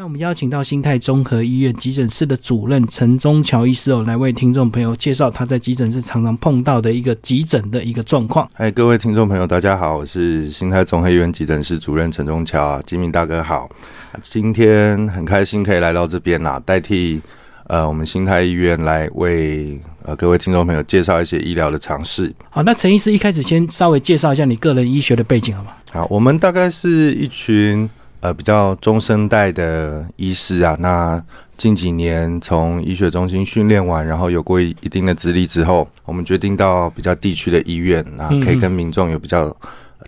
那我们邀请到新泰综合医院急诊室的主任陈忠桥医师哦，来为听众朋友介绍他在急诊室常常碰到的一个急诊的一个状况。嗨，各位听众朋友，大家好，我是新泰综合医院急诊室主任陈忠桥，吉明大哥好。今天很开心可以来到这边啦，代替呃我们新泰医院来为呃各位听众朋友介绍一些医疗的常识。好，那陈医师一开始先稍微介绍一下你个人医学的背景好吗？好，我们大概是一群。呃，比较中生代的医师啊，那近几年从医学中心训练完，然后有过一定的资历之后，我们决定到比较地区的医院，那可以跟民众有比较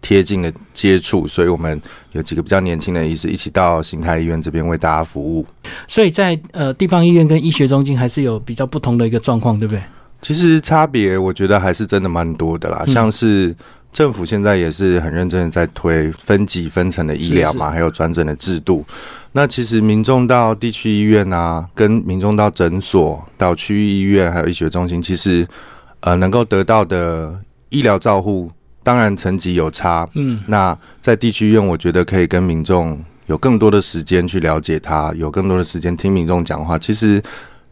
贴近的接触，所以我们有几个比较年轻的医师一起到新泰医院这边为大家服务。所以在呃地方医院跟医学中心还是有比较不同的一个状况，对不对？其实差别我觉得还是真的蛮多的啦，像是。政府现在也是很认真的在推分级分层的医疗嘛，还有转诊的制度。那其实民众到地区医院啊，跟民众到诊所、到区域医院还有医学中心，其实呃能够得到的医疗照护，当然层级有差。嗯，那在地区医院，我觉得可以跟民众有更多的时间去了解他，有更多的时间听民众讲话。其实。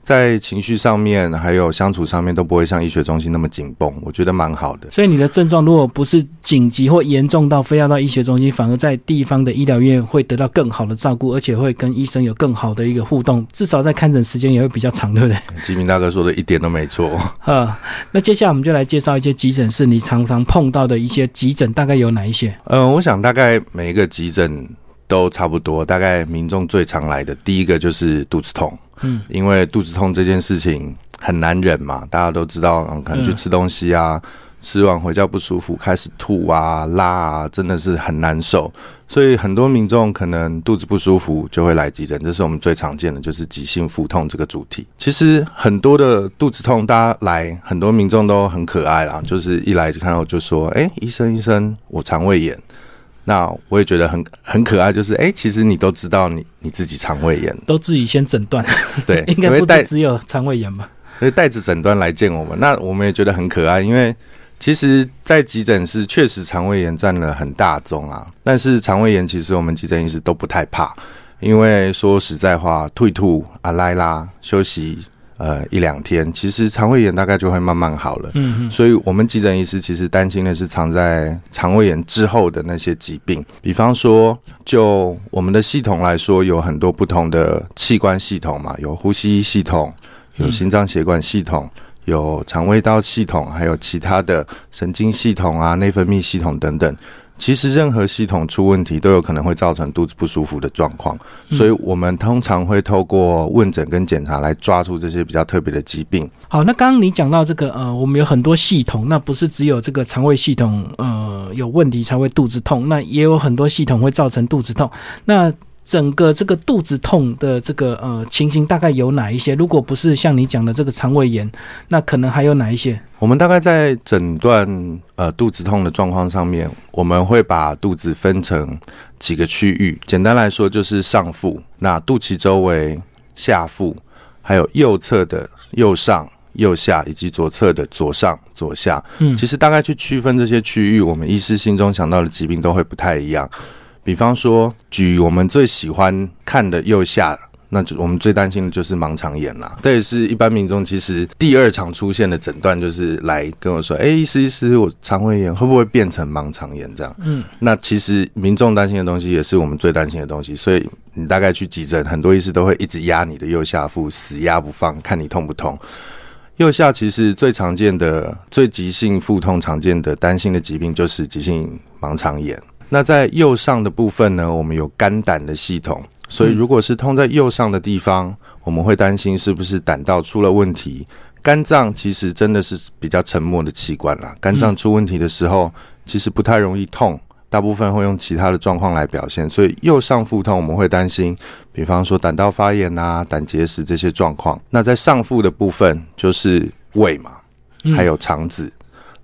在情绪上面，还有相处上面，都不会像医学中心那么紧绷，我觉得蛮好的。所以你的症状如果不是紧急或严重到非要到医学中心，反而在地方的医疗院会得到更好的照顾，而且会跟医生有更好的一个互动，至少在看诊时间也会比较长，对不对？吉明大哥说的一点都没错。啊，那接下来我们就来介绍一些急诊室你常常碰到的一些急诊，大概有哪一些？嗯，我想大概每一个急诊都差不多，大概民众最常来的第一个就是肚子痛。嗯，因为肚子痛这件事情很难忍嘛，大家都知道，可能去吃东西啊，吃完回家不舒服，开始吐啊、拉啊，真的是很难受。所以很多民众可能肚子不舒服就会来急诊，这是我们最常见的，就是急性腹痛这个主题。其实很多的肚子痛，大家来，很多民众都很可爱啦，就是一来就看到就说：“哎，医生医生，我肠胃炎。”那我也觉得很很可爱，就是哎，其实你都知道你你自己肠胃炎，都自己先诊断，对，应该不带只有肠胃炎吧？所以带着诊断来见我们，那我们也觉得很可爱，因为其实，在急诊室确实肠胃炎占了很大宗啊，但是肠胃炎其实我们急诊医师都不太怕，因为说实在话，吐一吐啊，拉拉休息。呃，一两天，其实肠胃炎大概就会慢慢好了。嗯，所以我们急诊医师其实担心的是藏在肠胃炎之后的那些疾病，比方说，就我们的系统来说，有很多不同的器官系统嘛，有呼吸系统，有心脏血管系统，有肠胃道系统，还有其他的神经系统啊、内分泌系统等等。其实任何系统出问题都有可能会造成肚子不舒服的状况，所以我们通常会透过问诊跟检查来抓出这些比较特别的疾病。好，那刚刚你讲到这个呃，我们有很多系统，那不是只有这个肠胃系统呃有问题才会肚子痛，那也有很多系统会造成肚子痛。那整个这个肚子痛的这个呃情形大概有哪一些？如果不是像你讲的这个肠胃炎，那可能还有哪一些？我们大概在诊断呃肚子痛的状况上面，我们会把肚子分成几个区域。简单来说，就是上腹、那肚脐周围、下腹，还有右侧的右上、右下，以及左侧的左上、左下。嗯，其实大概去区分这些区域，我们医师心中想到的疾病都会不太一样。比方说，举我们最喜欢看的右下，那就我们最担心的就是盲肠炎啦。这也是一般民众其实第二场出现的诊断，就是来跟我说：“哎，医师医师，我肠胃炎会不会变成盲肠炎？”这样，嗯，那其实民众担心的东西也是我们最担心的东西。所以你大概去急诊，很多医师都会一直压你的右下腹，死压不放，看你痛不痛。右下其实最常见的、最急性腹痛常见的担心的疾病就是急性盲肠炎。那在右上的部分呢，我们有肝胆的系统，所以如果是痛在右上的地方，我们会担心是不是胆道出了问题。肝脏其实真的是比较沉默的器官啦，肝脏出问题的时候，其实不太容易痛，大部分会用其他的状况来表现。所以右上腹痛，我们会担心，比方说胆道发炎啊、胆结石这些状况。那在上腹的部分就是胃嘛，还有肠子。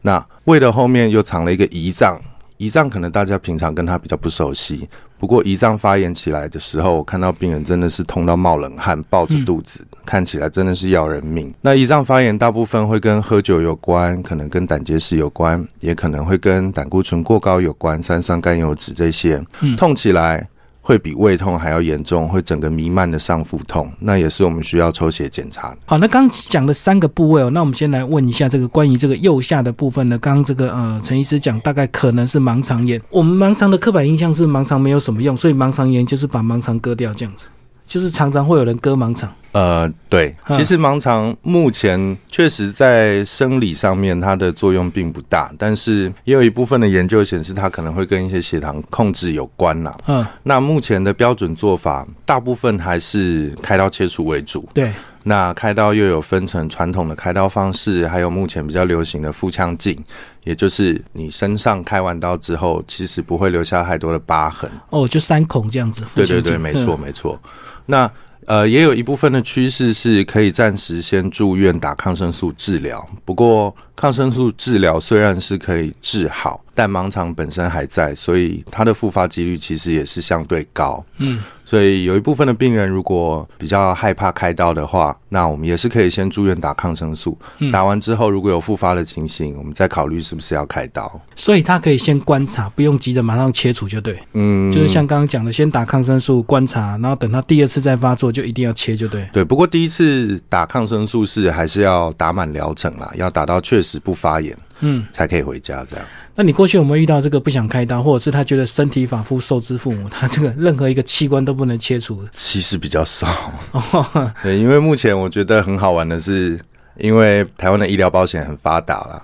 那胃的后面又藏了一个胰脏。胰脏可能大家平常跟他比较不熟悉，不过胰脏发炎起来的时候，我看到病人真的是痛到冒冷汗，抱着肚子，看起来真的是要人命。那胰脏发炎大部分会跟喝酒有关，可能跟胆结石有关，也可能会跟胆固醇过高有关，三酸甘油脂这些。痛起来，会比胃痛还要严重，会整个弥漫的上腹痛，那也是我们需要抽血检查。好，那刚讲了三个部位哦，那我们先来问一下这个关于这个右下的部分呢。刚刚这个呃陈医师讲，大概可能是盲肠炎。我们盲肠的刻板印象是盲肠没有什么用，所以盲肠炎就是把盲肠割掉这样子，就是常常会有人割盲肠。呃，对，嗯其实盲肠目前确实在生理上面它的作用并不大，但是也有一部分的研究显示它可能会跟一些血糖控制有关呐、嗯，那目前的标准做法，大部分还是开刀切除为主。对，那开刀又有分成传统的开刀方式，还有目前比较流行的腹腔镜，也就是你身上开完刀之后，其实不会留下太多的疤痕。哦，就三孔这样子。对对对，没错。没错。那呃，也有一部分的趋势是可以暂时先住院打抗生素治疗。不过，抗生素治疗虽然是可以治好，但盲肠本身还在，所以它的复发几率其实也是相对高。嗯，所以有一部分的病人如果比较害怕开刀的话，那我们也是可以先住院打抗生素。嗯打完之后，如果有复发的情形，我们再考虑是不是要开刀。所以他可以先观察，不用急着马上切除就对。嗯，就是像刚刚讲的，先打抗生素观察，然后等他第二次再发作，就一定要切就对。对，不过第一次打抗生素是还是要打满疗程啦，要打到确实不发炎嗯，才可以回家。这样，那你过去有没有遇到这个不想开刀，或者是他觉得身体发肤受之父母，他这个任何一个器官都不能切除？其实比较少。哦，对，因为目前我觉得很好玩的是，因为台湾的医疗保险很发达啦，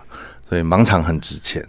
所以盲肠很值钱。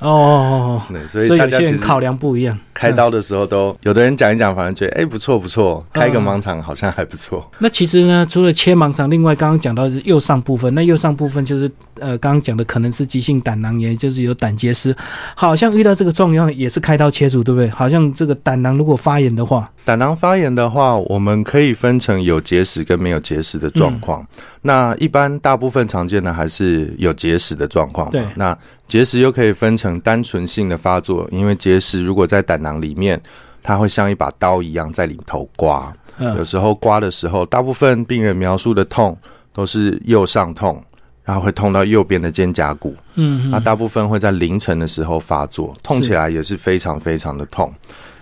哦哦对，哦，所以所以大家其实有些人考量不一样。开刀的时候都，有的人讲一讲，反正觉得哎、不错不错，开个嗯盲肠好像还不错。那其实呢，除了切盲肠，另外刚刚讲到是右上部分，那右上部分就是呃，刚刚讲的可能是急性胆囊炎，就是有胆结石，好像遇到这个状况也是开刀切除，对不对？好像这个胆囊如果发炎的话，胆囊发炎的话，我们可以分成有结石跟没有结石的状况。那一般大部分常见的还是有结石的状况。对那结石又可以分成单纯性的发作，因为结石如果在胆囊里面，它会像一把刀一样在里头刮。有嗯，时候刮的时候，大部分病人描述的痛都是右上痛，然后会痛到右边的肩胛骨。嗯嗯，那大部分会在凌晨的时候发作，痛起来也是非常非常的痛。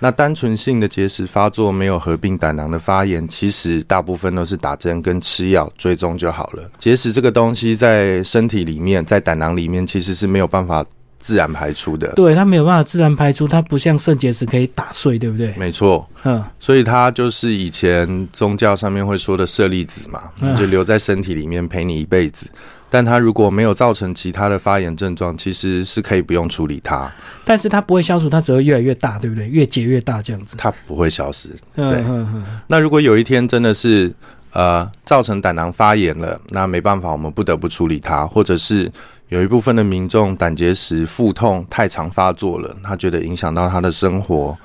那单纯性的结石发作没有合并胆囊的发炎，其实大部分都是打针跟吃药追踪就好了。结石这个东西在身体里面，在胆囊里面其实是没有办法自然排出的。对，它没有办法自然排出，它不像肾结石可以打碎，对不对？没错，嗯，所以它就是以前宗教上面会说的舍利子嘛，嗯就留在身体里面陪你一辈子。但它如果没有造成其他的发炎症状，其实是可以不用处理它，但是它不会消除，它只会越来越大，对不对？越结越大这样子。它不会消失。嗯对嗯嗯，那如果有一天真的是呃造成胆囊发炎了，那没办法，我们不得不处理它，或者是有一部分的民众胆结石、腹痛太常发作了，他觉得影响到他的生活，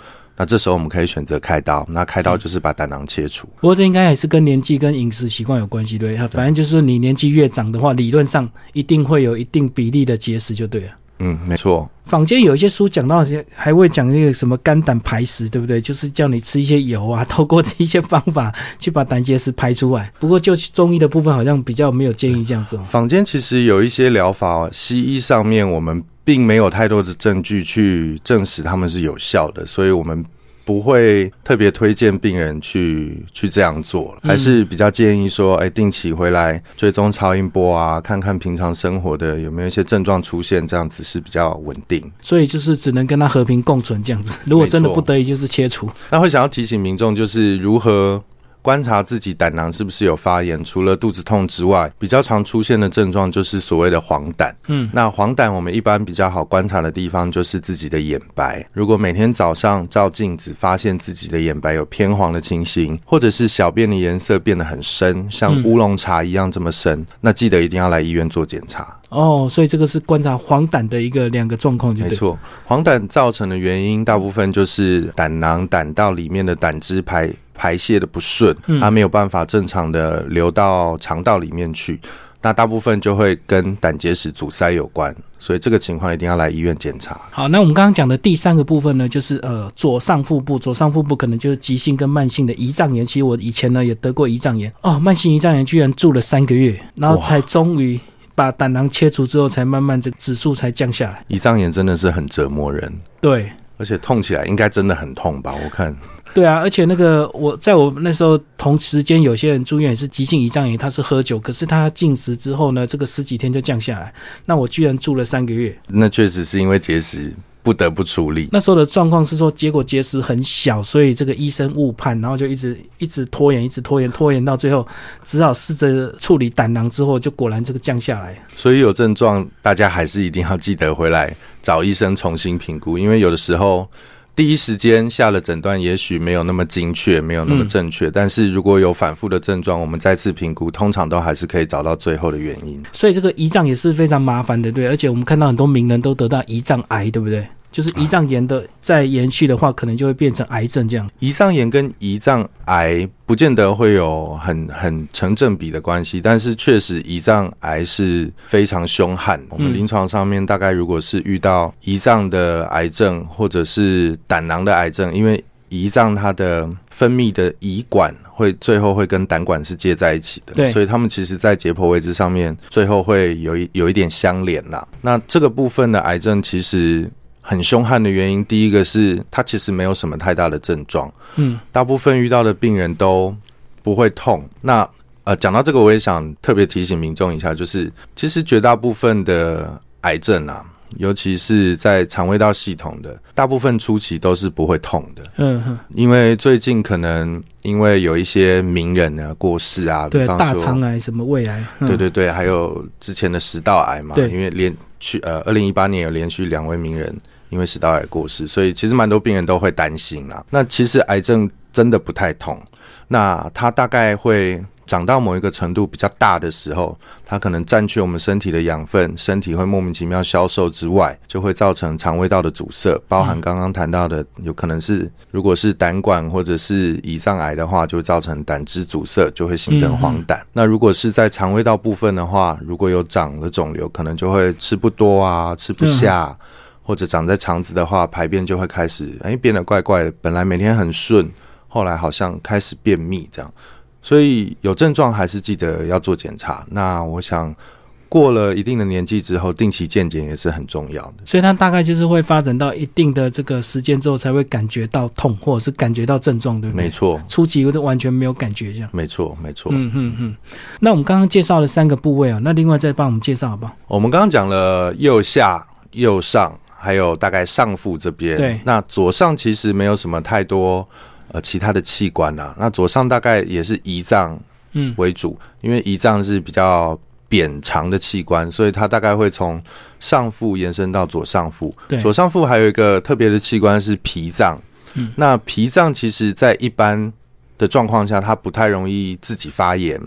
那这时候我们可以选择开刀。那开刀就是把胆囊切除。不过这应该还是跟年纪跟饮食习惯有关系，对。反正就是你年纪越长的话，理论上一定会有一定比例的结石，就对了。嗯，没错。坊间有一些书讲到，还会讲那个什么肝胆排石，对不对？就是叫你吃一些油啊，透过这一些方法去把胆结石排出来。不过就中医的部分，好像比较没有建议这样子哦。坊间其实有一些疗法，西医上面我们并没有太多的证据去证实他们是有效的，所以我们不会特别推荐病人去去这样做，还是比较建议说，哎，定期回来追踪超音波啊，看看平常生活的有没有一些症状出现，这样子是比较稳定。所以就是只能跟他和平共存这样子。如果真的不得已，就是切除。那会想要提醒民众，就是如何观察自己胆囊是不是有发炎。除了肚子痛之外，比较常出现的症状就是所谓的黄疸。嗯，那黄疸我们一般比较好观察的地方就是自己的眼白。如果每天早上照镜子发现自己的眼白有偏黄的情形，或者是小便的颜色变得很深，像嗯乌龙茶一样这么深，那记得一定要来医院做检查。哦，所以这个是观察黄疸的一个两个状况，就。没错，黄疸造成的原因大部分就是胆囊、胆道里面的胆汁排排泄的不顺，嗯它没有办法正常的流到肠道里面去。那大部分就会跟胆结石阻塞有关，所以这个情况一定要来医院检查。好，那我们刚刚讲的第三个部分呢，就是呃左上腹部，左上腹部可能就是急性跟慢性的胰脏炎。其实我以前呢也得过胰脏炎哦，慢性胰脏炎居然住了三个月，然后才终于把胆囊切除之后，才慢慢这个指数才降下来。胰脏炎真的是很折磨人，对，而且痛起来应该真的很痛吧？我看对啊，而且那个我在我那时候同时间有些人住院也是急性胰脏炎，他是喝酒，可是他进食之后呢，这个十几天就降下来。那我居然住了三个月，那确实是因为节食不得不处理。那时候的状况是说，结果结石很小，所以这个医生误判，然后就一直一直拖延，一直拖延，拖延到最后，只好试着处理胆囊之后，就果然这个降下来。所以有症状，大家还是一定要记得回来找医生重新评估，因为有的时候。第一时间下了诊断，也许没有那么精确，没有那么正确。但是如果有反复的症状，我们再次评估，通常都还是可以找到最后的原因。所以这个胰脏也是非常麻烦的，对。而且我们看到很多名人都得到胰脏癌，对不对？就是胰脏炎的再延续的话，可能就会变成癌症这样。胰脏炎跟胰脏癌不见得会有很很成正比的关系，但是确实胰脏癌是非常凶悍。我们临床上面大概如果是遇到胰脏的癌症或者是胆囊的癌症，因为胰脏它的分泌的胰管会最后会跟胆管是接在一起的，所以他们其实在解剖位置上面最后会有一有一点相连啦。那这个部分的癌症其实。很凶悍的原因，第一个是他其实没有什么太大的症状，嗯，大部分遇到的病人都不会痛。那呃，讲到这个，我也想特别提醒民众一下，就是其实绝大部分的癌症啊，尤其是在肠胃道系统的，大部分初期都是不会痛的，嗯哼。因为最近可能因为有一些名人呢过世啊，对，大肠癌什么胃癌，对对对，还有之前的食道癌嘛，因为连去呃，二零一八年有连续两位名人。因为食道癌过世，所以其实蛮多病人都会担心啦。那其实癌症真的不太痛，那它大概会长到某一个程度比较大的时候，它可能占据我们身体的养分，身体会莫名其妙消瘦之外，就会造成肠胃道的阻塞，包含刚刚谈到的，有可能是如果是胆管或者是胰脏癌的话，就会造成胆汁阻塞，就会形成黄疸。那如果是在肠胃道部分的话，如果有长了肿瘤，可能就会吃不多啊，吃不下。或者长在肠子的话，排便就会开始哎变得怪怪的。本来每天很顺，后来好像开始便秘这样。所以有症状还是记得要做检查。那我想过了一定的年纪之后，定期健检也是很重要的。所以它大概就是会发展到一定的这个时间之后，才会感觉到痛，或者是感觉到症状，对不对？没错，初期有点完全没有感觉这样。没错，没错。嗯嗯嗯。那我们刚刚介绍了三个部位啊，那另外再帮我们介绍好不好？我们刚刚讲了右下、右上。还有大概上腹这边，对，那左上其实没有什么太多呃其他的器官呐。那左上大概也是胰脏嗯为主，因为胰脏是比较扁长的器官，所以它大概会从上腹延伸到左上腹。左上腹还有一个特别的器官是脾脏，嗯，那脾脏其实在一般的状况下，它不太容易自己发炎。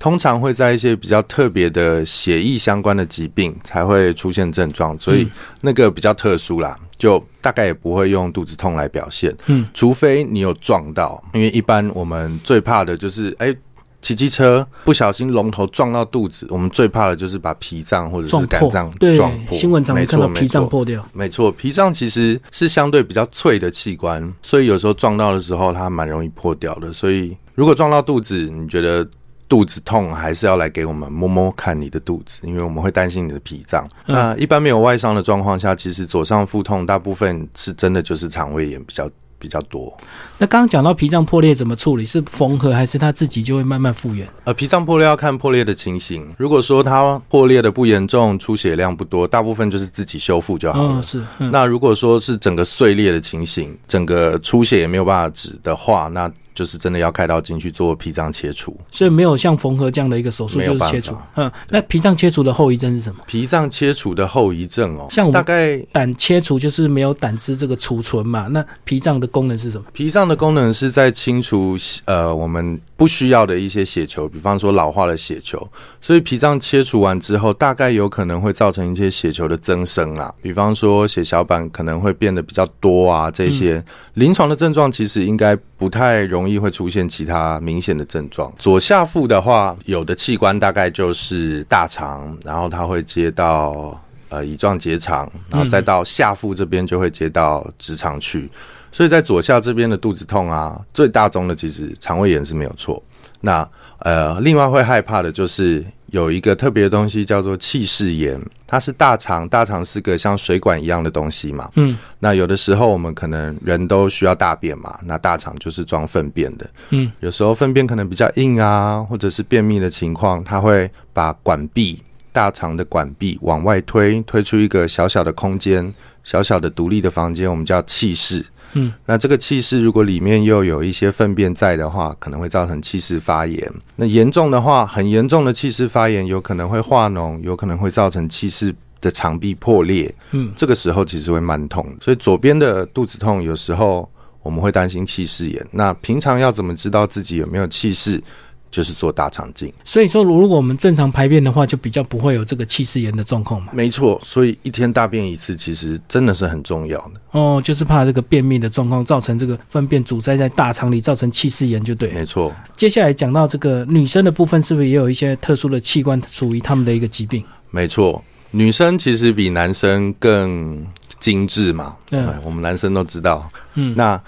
通常会在一些比较特别的血液相关的疾病才会出现症状，所以那个比较特殊啦，就大概也不会用肚子痛来表现。嗯，除非你有撞到，因为一般我们最怕的就是，哎，骑机车不小心龙头撞到肚子，我们最怕的就是把脾脏或者是肝脏撞破。新闻常看到脾脏破掉，没错，脾脏其实是相对比较脆的器官，所以有时候撞到的时候它蛮容易破掉的。所以如果撞到肚子，你觉得？肚子痛还是要来给我们摸摸看你的肚子，因为我们会担心你的脾脏。那一般没有外伤的状况下，其实左上腹痛大部分是真的就是肠胃炎比较比较多。那刚刚讲到脾脏破裂怎么处理？是缝合还是它自己就会慢慢复原？呃，脾脏破裂要看破裂的情形。如果说它破裂的不严重，出血量不多，大部分就是自己修复就好了。是。那如果说是整个碎裂的情形，整个出血也没有办法止的话，那就是真的要开刀进去做脾脏切除，所以没有像缝合这样的一个手术，就是切除。嗯，那脾脏切除的后遗症是什么？脾脏切除的后遗症哦，像大概胆切除就是没有胆汁这个储存嘛。那脾脏的功能是什么？脾脏的功能是在清除呃我们。不需要的一些血球，比方说老化的血球，所以脾脏切除完之后，大概有可能会造成一些血球的增生啊，比方说血小板可能会变得比较多啊，这些临床的症状其实应该不太容易会出现其他明显的症状。左下腹的话，有的器官大概就是大肠，然后它会接到呃乙状结肠，然后再到下腹这边就会接到直肠去。所以在左下这边的肚子痛啊，最大宗的其实肠胃炎是没有错。那呃，另外会害怕的就是有一个特别的东西叫做气室炎，它是大肠，大肠是个像水管一样的东西嘛。嗯那有的时候我们可能人都需要大便嘛，那大肠就是装粪便的。嗯，有时候粪便可能比较硬啊，或者是便秘的情况，它会把管壁大肠的管壁往外推，推出一个小小的空间，小小的独立的房间，我们叫气室。嗯，那这个气室如果里面又有一些粪便在的话，可能会造成气室发炎。那严重的话，很严重的气室发炎，有可能会化脓，有可能会造成气室的肠壁破裂。嗯，这个时候其实会蛮痛，所以左边的肚子痛，有时候我们会担心气室炎。那平常要怎么知道自己有没有气室？就是做大肠镜。所以说，如果我们正常排便的话，就比较不会有这个气室炎的状况嘛。没错，所以一天大便一次，其实真的是很重要的。哦，就是怕这个便秘的状况造成这个粪便阻塞在大肠里，造成气室炎就对。没错，接下来讲到这个女生的部分，是不是也有一些特殊的器官属于他们的一个疾病？没错。女生其实比男生更精致嘛，嗯哎我们男生都知道。嗯，那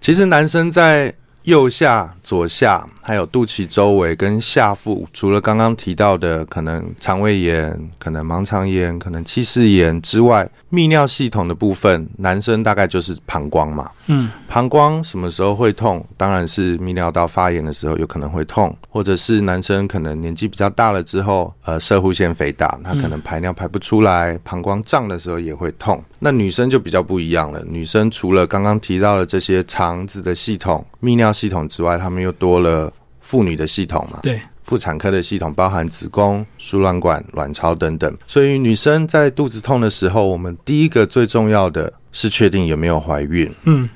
其实男生在右下、左下，还有肚脐周围跟下腹，除了刚刚提到的可能肠胃炎、可能盲肠炎、可能气室炎之外，泌尿系统的部分，男生大概就是膀胱嘛。嗯膀胱什么时候会痛？当然是泌尿道发炎的时候有可能会痛，或者是男生可能年纪比较大了之后，呃，射护腺肥大，他可能排尿排不出来，膀胱胀的时候也会痛。那女生就比较不一样了，女生除了刚刚提到的这些肠子的系统、泌尿系统之外，她们又多了妇女的系统嘛。对，妇产科的系统包含子宫、输卵管、卵巢等等，所以女生在肚子痛的时候，我们第一个最重要的是确定有没有怀孕。嗯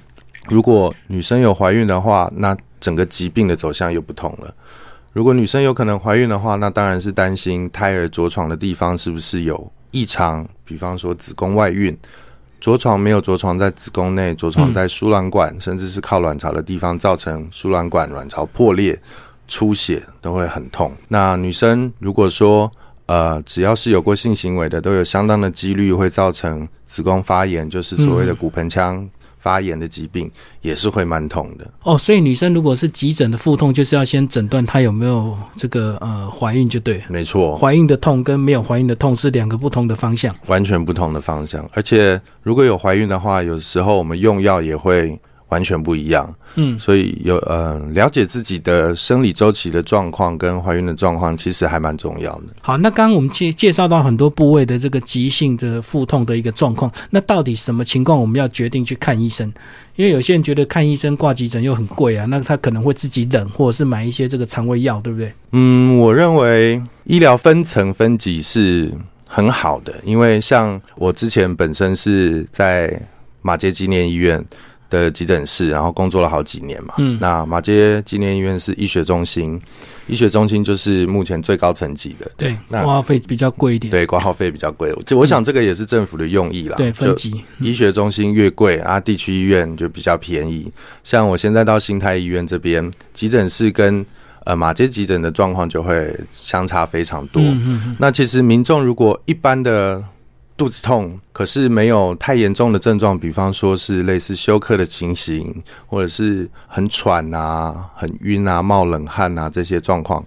如果女生有怀孕的话，那整个疾病的走向又不同了。如果女生有可能怀孕的话，那当然是担心胎儿着床的地方是不是有异常，比方说子宫外孕，着床没有着床在子宫内，着床在输卵管，甚至是靠卵巢的地方，造成输卵管卵巢破裂、出血，都会很痛。那女生如果说呃，只要是有过性行为的，都有相当的几率会造成子宫发炎，就是所谓的骨盆腔发炎的疾病，也是会蛮痛的。哦，所以女生如果是急诊的腹痛，就是要先诊断她有没有这个呃怀孕就对了。没错，怀孕的痛跟没有怀孕的痛是两个不同的方向。完全不同的方向。而且如果有怀孕的话，有时候我们用药也会完全不一样。嗯所以有呃了解自己的生理周期的状况跟怀孕的状况，其实还蛮重要的。好，那刚刚我们介介绍到很多部位的这个急性的腹痛的一个状况，那到底什么情况我们要决定去看医生？因为有些人觉得看医生挂急诊又很贵啊，那他可能会自己忍，或者是买一些这个肠胃药，对不对？嗯，我认为医疗分层分级是很好的，因为像我之前本身是在马杰纪念医院的急诊室，然后工作了好几年嘛。嗯那马街纪念医院是医学中心，医学中心就是目前最高层级的，对，那花费比较贵一点。对，挂号费比较贵。就我想这个也是政府的用意啦。对，分就级。医学中心越贵啊，地区医院就比较便宜。像我现在到新泰医院这边，急诊室跟呃马街急诊的状况就会相差非常多。嗯嗯嗯，那其实民众如果一般的肚子痛，可是没有太严重的症状，比方说是类似休克的情形，或者是很喘啊、很晕啊、冒冷汗啊这些状况，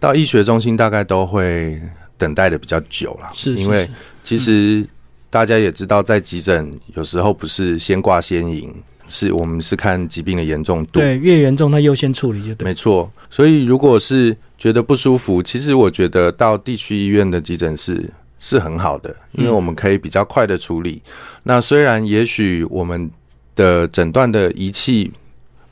到医学中心大概都会等待的比较久了。是，是因为其实大家也知道，在急诊有时候不是先挂先赢，是我们是看疾病的严重度。对越严重，它优先处理就对。没错，所以如果是觉得不舒服，其实我觉得到地区医院的急诊室是很好的，因为我们可以比较快的处理。那虽然也许我们的诊断的仪器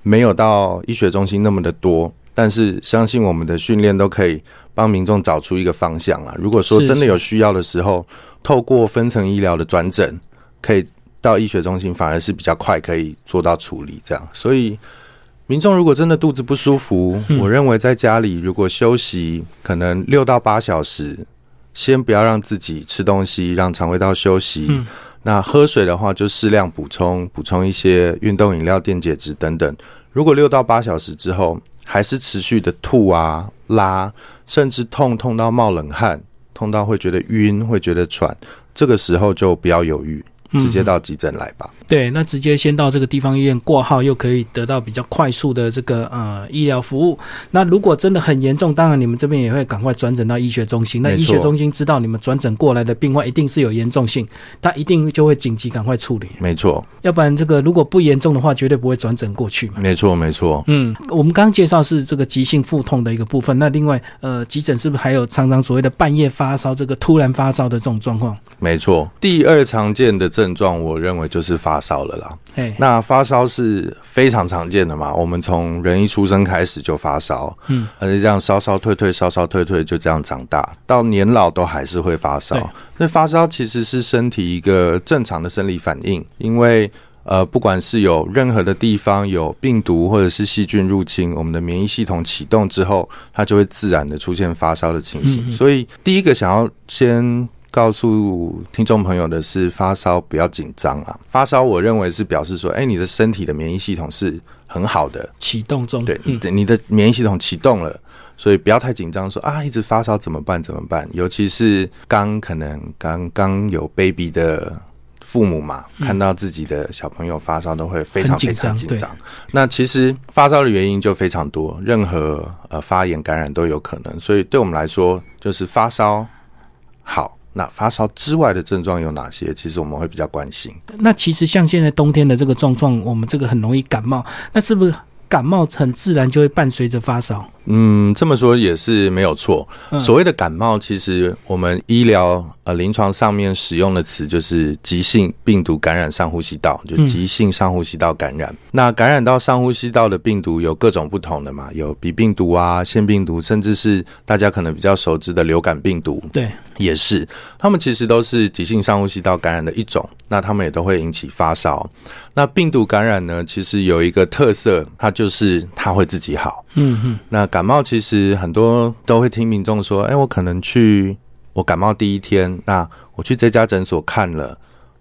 没有到医学中心那么的多，但是相信我们的训练都可以帮民众找出一个方向啊。如果说真的有需要的时候，透过分层医疗的转诊，可以到医学中心，反而是比较快可以做到处理。这样，所以民众如果真的肚子不舒服，嗯我认为在家里如果休息可能六到八小时，先不要让自己吃东西，让肠胃道休息。嗯那喝水的话，就适量补充，补充一些运动饮料、电解质等等。如果六到八小时之后还是持续的吐啊、拉，甚至痛痛到冒冷汗，痛到会觉得晕、会觉得喘，这个时候就不要犹豫，直接到急诊来吧。对，那直接先到这个地方医院挂号，又可以得到比较快速的这个呃医疗服务。那如果真的很严重，当然你们这边也会赶快转诊到医学中心。那医学中心知道你们转诊过来的病患一定是有严重性，他一定就会紧急赶快处理。没错，要不然这个如果不严重的话，绝对不会转诊过去嘛。没错，没错。嗯，我们刚刚介绍是这个急性腹痛的一个部分。那另外，呃，急诊是不是还有常常所谓的半夜发烧，这个突然发烧的这种状况？没错，第二常见的症状，我认为就是发烧了啦。哎，那发烧是非常常见的嘛？我们从人一出生开始就发烧，嗯，而且这样烧烧退退，烧烧退退，就这样长大，到年老都还是会发烧。那发烧其实是身体一个正常的生理反应，因为呃，不管是有任何的地方有病毒或者是细菌入侵，我们的免疫系统启动之后，它就会自然的出现发烧的情形。所以第一个想要先。告诉听众朋友的是，发烧不要紧张啊！发烧，我认为是表示说，哎，你的身体的免疫系统是很好的，启动中。对，你的免疫系统启动了，所以不要太紧张，说啊，一直发烧怎么办？怎么办？尤其是刚可能刚刚有 baby 的父母嘛，看到自己的小朋友发烧，都会非常非常紧张。那其实发烧的原因就非常多，任何呃发炎感染都有可能。所以对我们来说，就是发烧好。那发烧之外的症状有哪些？其实我们会比较关心。那其实像现在冬天的这个状况，我们这个很容易感冒，那是不是感冒很自然就会伴随着发烧？嗯，这么说也是没有错。所谓的感冒，其实我们医疗呃临床上面使用的词就是急性病毒感染上呼吸道，就急性上呼吸道感染。那感染到上呼吸道的病毒有各种不同的嘛，有鼻病毒啊、腺病毒，甚至是大家可能比较熟知的流感病毒。对，也是，他们其实都是急性上呼吸道感染的一种。那他们也都会引起发烧。那病毒感染呢，其实有一个特色，它就是它会自己好。嗯嗯，那感冒其实很多都会听民众说，哎，我可能去我感冒第一天，那我去这家诊所看了，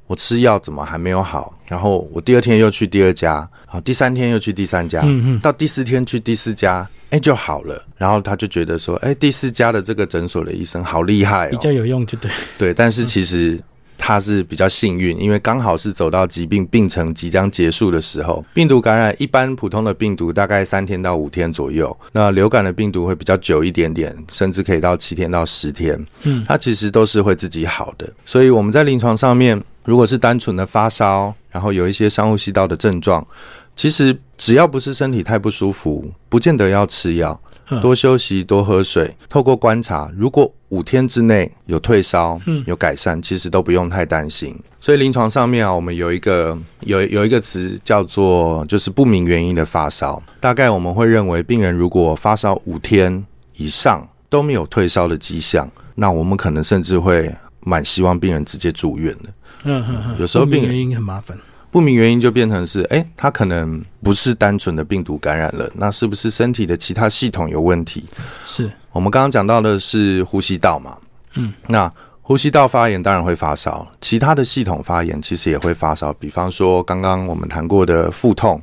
我吃药怎么还没有好？然后我第二天又去第二家，好，第三天又去第三家，嗯嗯，到第四天去第四家，哎，就好了。然后他就觉得说，哎，第四家的这个诊所的医生好厉害，比较有用，就对。对，但是其实。他是比较幸运，因为刚好是走到疾病病程即将结束的时候。病毒感染一般普通的病毒大概三天到五天左右，那流感的病毒会比较久一点点，甚至可以到七天到十天。嗯，它其实都是会自己好的。所以我们在临床上面，如果是单纯的发烧，然后有一些上呼吸道的症状，其实只要不是身体太不舒服，不见得要吃药。多休息，多喝水。透过观察，如果五天之内有退烧、有改善，其实都不用太担心。所以临床上面啊，我们有一个有有一个词叫做就是不明原因的发烧。大概我们会认为，病人如果发烧五天以上都没有退烧的迹象，那我们可能甚至会蛮希望病人直接住院的。嗯嗯嗯，有时候病原因很麻烦。不明原因就变成是，哎，他可能不是单纯的病毒感染了，那是不是身体的其他系统有问题？是我们刚刚讲到的是呼吸道嘛？嗯，那呼吸道发炎当然会发烧，其他的系统发炎其实也会发烧，比方说刚刚我们谈过的腹痛。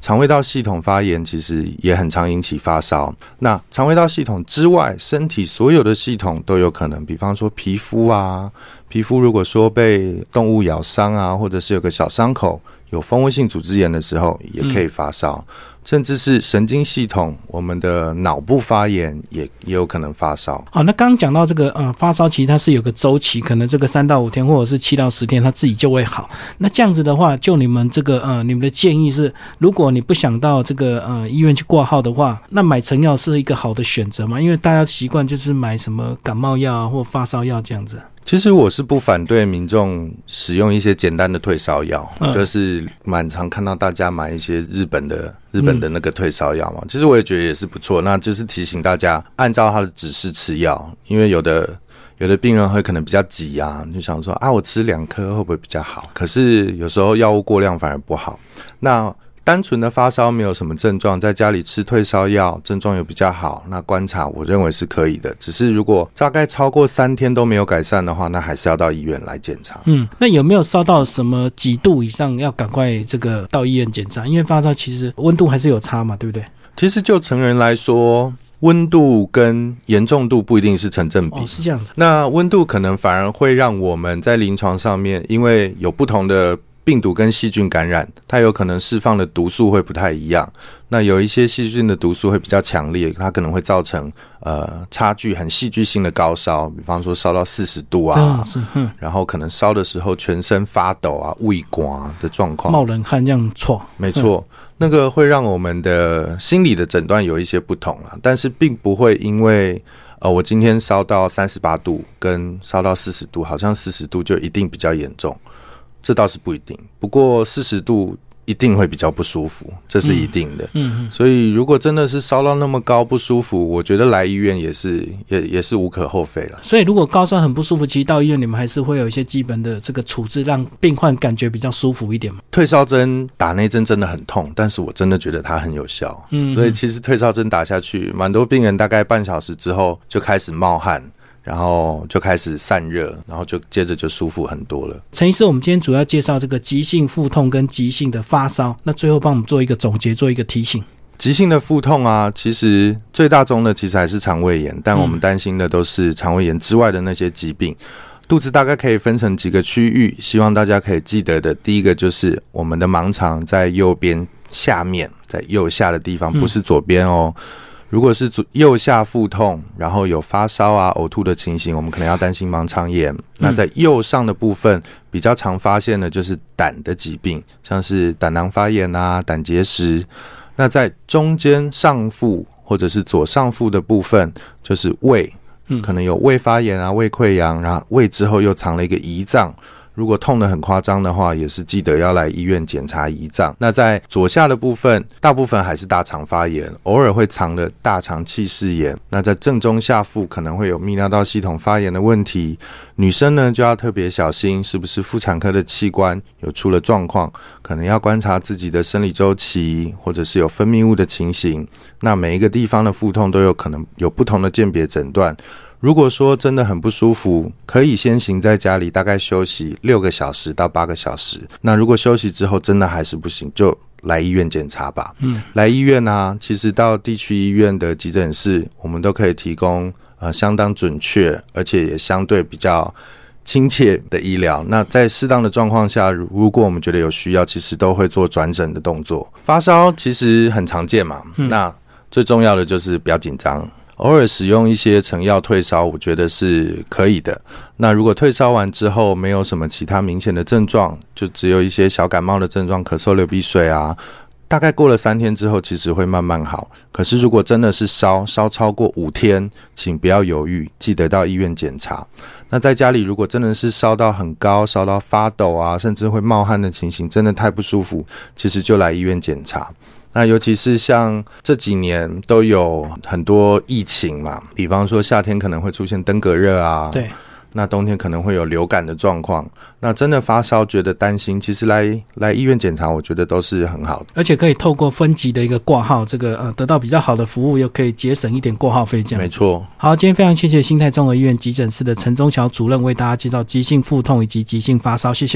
肠胃道系统发炎其实也很常引起发烧。那肠胃道系统之外，身体所有的系统都有可能，比方说皮肤啊，皮肤如果说被动物咬伤啊，或者是有个小伤口，有蜂窝性组织炎的时候，也可以发烧。甚至是神经系统，我们的脑部发炎也也有可能发烧。好，那刚刚讲到这个，呃，发烧其实它是有个周期，可能这个三到五天，或者是七到十天，它自己就会好。那这样子的话，就你们这个，呃，你们的建议是，如果你不想到这个，呃，医院去挂号的话，那买成药是一个好的选择吗？因为大家习惯就是买什么感冒药啊，或发烧药这样子。其实我是不反对民众使用一些简单的退烧药，就是蛮常看到大家买一些日本的日本的那个退烧药嘛。其实我也觉得也是不错，那就是提醒大家按照他的指示吃药，因为有的有的病人会可能比较急啊，就想说啊，我吃两颗会不会比较好？可是有时候药物过量反而不好。那单纯的发烧没有什么症状，在家里吃退烧药，症状又比较好，那观察我认为是可以的。只是如果大概超过三天都没有改善的话，那还是要到医院来检查。嗯，那有没有烧到什么几度以上，要赶快这个到医院检查？因为发烧其实温度还是有差嘛，对不对？其实就成人来说。温度跟严重度不一定是成正比。哦，是这样子。那温度可能反而会让我们在临床上面，因为有不同的病毒跟细菌感染，它有可能释放的毒素会不太一样。那有一些细菌的毒素会比较强烈，它可能会造成呃差距很戏剧性的高烧，比方说烧到四十度啊，然后可能烧的时候全身发抖啊、胃刮的状况。冒冷汗这样错。没错，那个会让我们的心理的诊断有一些不同啊，但是并不会因为呃我今天烧到三十八度跟烧到四十度，好像四十度就一定比较严重，这倒是不一定。不过四十度一定会比较不舒服，这是一定的。嗯，所以如果真的是烧到那么高不舒服，我觉得来医院也是也也是无可厚非了。所以如果高烧很不舒服，其实到医院你们还是会有一些基本的这个处置，让病患感觉比较舒服一点嘛。退烧针打那针真的很痛，但是我真的觉得它很有效。嗯，所以其实退烧针打下去，蛮多病人大概半小时之后就开始冒汗，然后就开始散热，然后就接着就舒服很多了。陈医师，我们今天主要介绍这个急性腹痛跟急性的发烧，那最后帮我们做一个总结，做一个提醒。急性的腹痛啊，其实最大宗的其实还是肠胃炎，但我们担心的都是肠胃炎之外的那些疾病。肚子大概可以分成几个区域，希望大家可以记得的。第一个就是我们的盲肠在右边下面，在右下的地方，不是左边哦。如果是左右下腹痛，然后有发烧啊、呕吐的情形，我们可能要担心盲肠炎。那在右上的部分比较常发现的就是胆的疾病，像是胆囊发炎啊、胆结石。那在中间上腹或者是左上腹的部分，就是胃，嗯可能有胃发炎啊、胃溃疡，然后胃之后又藏了一个胰脏。如果痛得很夸张的话，也是记得要来医院检查胰脏。那在左下的部分，大部分还是大肠发炎，偶尔会藏了大肠气室炎。那在正中下腹可能会有泌尿道系统发炎的问题。女生呢就要特别小心，是不是妇产科的器官有出了状况，可能要观察自己的生理周期，或者是有分泌物的情形。那每一个地方的腹痛都有可能有不同的鉴别诊断。如果说真的很不舒服，可以先行在家里大概休息六个小时到八个小时。那如果休息之后真的还是不行，就来医院检查吧。嗯，来医院呢、其实到地区医院的急诊室，我们都可以提供呃相当准确，而且也相对比较亲切的医疗。那在适当的状况下，如果我们觉得有需要，其实都会做转诊的动作。发烧其实很常见嘛，那最重要的就是不要紧张。偶尔使用一些成药退烧，我觉得是可以的。那如果退烧完之后没有什么其他明显的症状，就只有一些小感冒的症状，咳嗽、流鼻水啊，大概过了三天之后，其实会慢慢好。可是如果真的是烧烧超过五天，请不要犹豫，记得到医院检查。那在家里如果真的是烧到很高，烧到发抖啊，甚至会冒汗的情形，真的太不舒服，其实就来医院检查。那尤其是像这几年都有很多疫情嘛，比方说夏天可能会出现登革热啊，对，那冬天可能会有流感的状况。那真的发烧觉得担心，其实来来医院检查，我觉得都是很好的。而且可以透过分级的一个挂号，这个呃得到比较好的服务，又可以节省一点挂号费，这样没。错，好，今天非常谢谢新泰综合医院急诊室的陈忠桥主任为大家介绍急性腹痛以及急性发烧，谢谢。